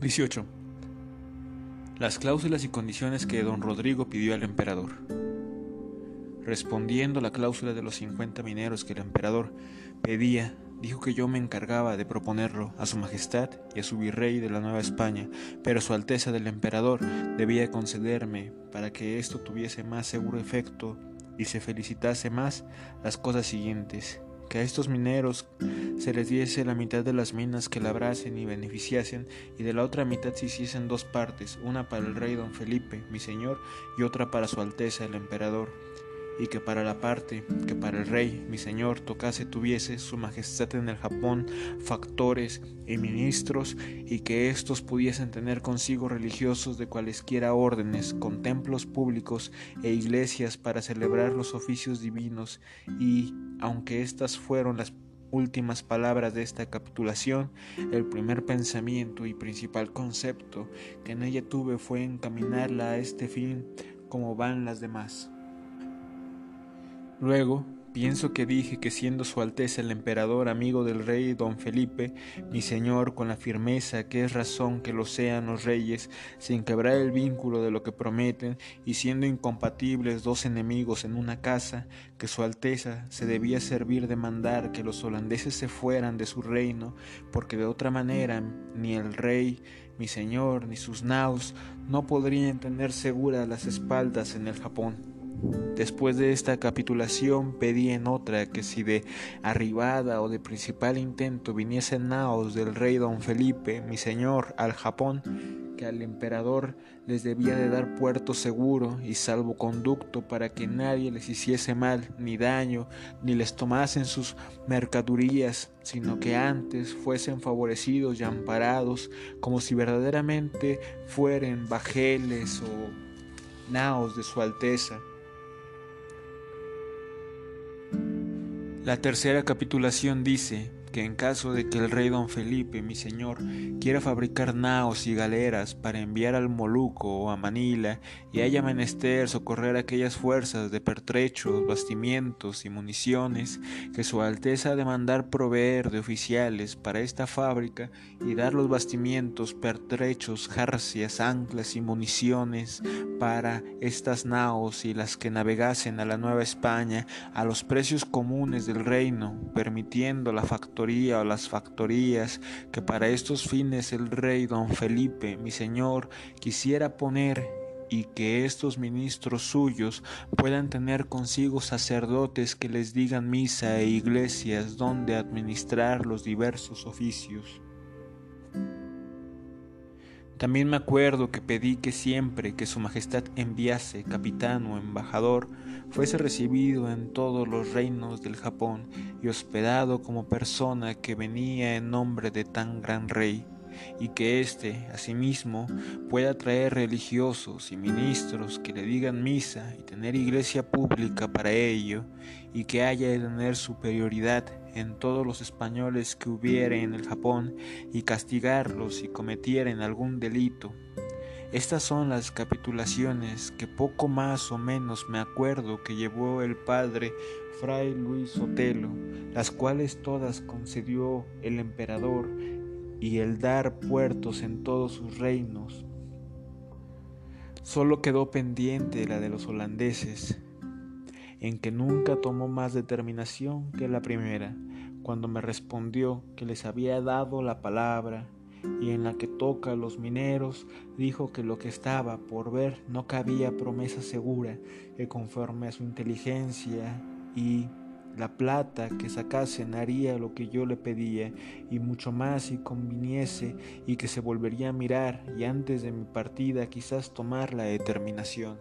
18. Las cláusulas y condiciones que don Rodrigo pidió al emperador. Respondiendo a la cláusula de los 50 mineros que el emperador pedía, dijo que yo me encargaba de proponerlo a su majestad y a su virrey de la Nueva España, pero su alteza del emperador debía concederme para que esto tuviese más seguro efecto y se felicitase más las cosas siguientes que a estos mineros se les diese la mitad de las minas que labrasen y beneficiasen, y de la otra mitad se hiciesen dos partes, una para el rey don Felipe, mi señor, y otra para su alteza el emperador, y que para la parte que para el rey, mi señor, tocase tuviese su majestad en el Japón factores y ministros, y que éstos pudiesen tener consigo religiosos de cualesquiera órdenes, con templos públicos e iglesias para celebrar los oficios divinos, y, aunque estas fueron las últimas palabras de esta capitulación, el primer pensamiento y principal concepto que en ella tuve fue encaminarla a este fin como van las demás. Luego, pienso que dije que siendo Su Alteza el Emperador amigo del rey don Felipe, mi señor, con la firmeza que es razón que lo sean los reyes, sin quebrar el vínculo de lo que prometen, y siendo incompatibles dos enemigos en una casa, que Su Alteza se debía servir de mandar que los holandeses se fueran de su reino, porque de otra manera ni el rey, mi señor, ni sus naos no podrían tener seguras las espaldas en el Japón. Después de esta capitulación pedí en otra que si de arribada o de principal intento viniesen naos del rey don Felipe, mi señor, al Japón, que al emperador les debía de dar puerto seguro y salvoconducto para que nadie les hiciese mal ni daño, ni les tomasen sus mercadurías, sino que antes fuesen favorecidos y amparados, como si verdaderamente fueren bajeles o naos de su Alteza. La tercera capitulación dice, que en caso de que el rey don Felipe, mi señor, quiera fabricar naos y galeras para enviar al Moluco o a Manila y haya menester socorrer aquellas fuerzas de pertrechos, bastimientos y municiones, que su Alteza ha de mandar proveer de oficiales para esta fábrica y dar los bastimientos, pertrechos, jarcias, anclas y municiones para estas naos y las que navegasen a la Nueva España a los precios comunes del reino, permitiendo la o las factorías que para estos fines el rey don Felipe, mi señor, quisiera poner y que estos ministros suyos puedan tener consigo sacerdotes que les digan misa e iglesias donde administrar los diversos oficios. También me acuerdo que pedí que siempre que Su Majestad enviase capitán o embajador, fuese recibido en todos los reinos del Japón y hospedado como persona que venía en nombre de tan gran rey y que éste, asimismo, pueda traer religiosos y ministros que le digan misa y tener iglesia pública para ello, y que haya de tener superioridad en todos los españoles que hubiere en el Japón, y castigarlos si cometieren algún delito. Estas son las capitulaciones que poco más o menos me acuerdo que llevó el padre Fray Luis Sotelo, las cuales todas concedió el emperador y el dar puertos en todos sus reinos. Solo quedó pendiente la de los holandeses, en que nunca tomó más determinación que la primera, cuando me respondió que les había dado la palabra y en la que toca a los mineros, dijo que lo que estaba por ver no cabía promesa segura, que conforme a su inteligencia y la plata que sacasen haría lo que yo le pedía y mucho más si conviniese y que se volvería a mirar y antes de mi partida quizás tomar la determinación.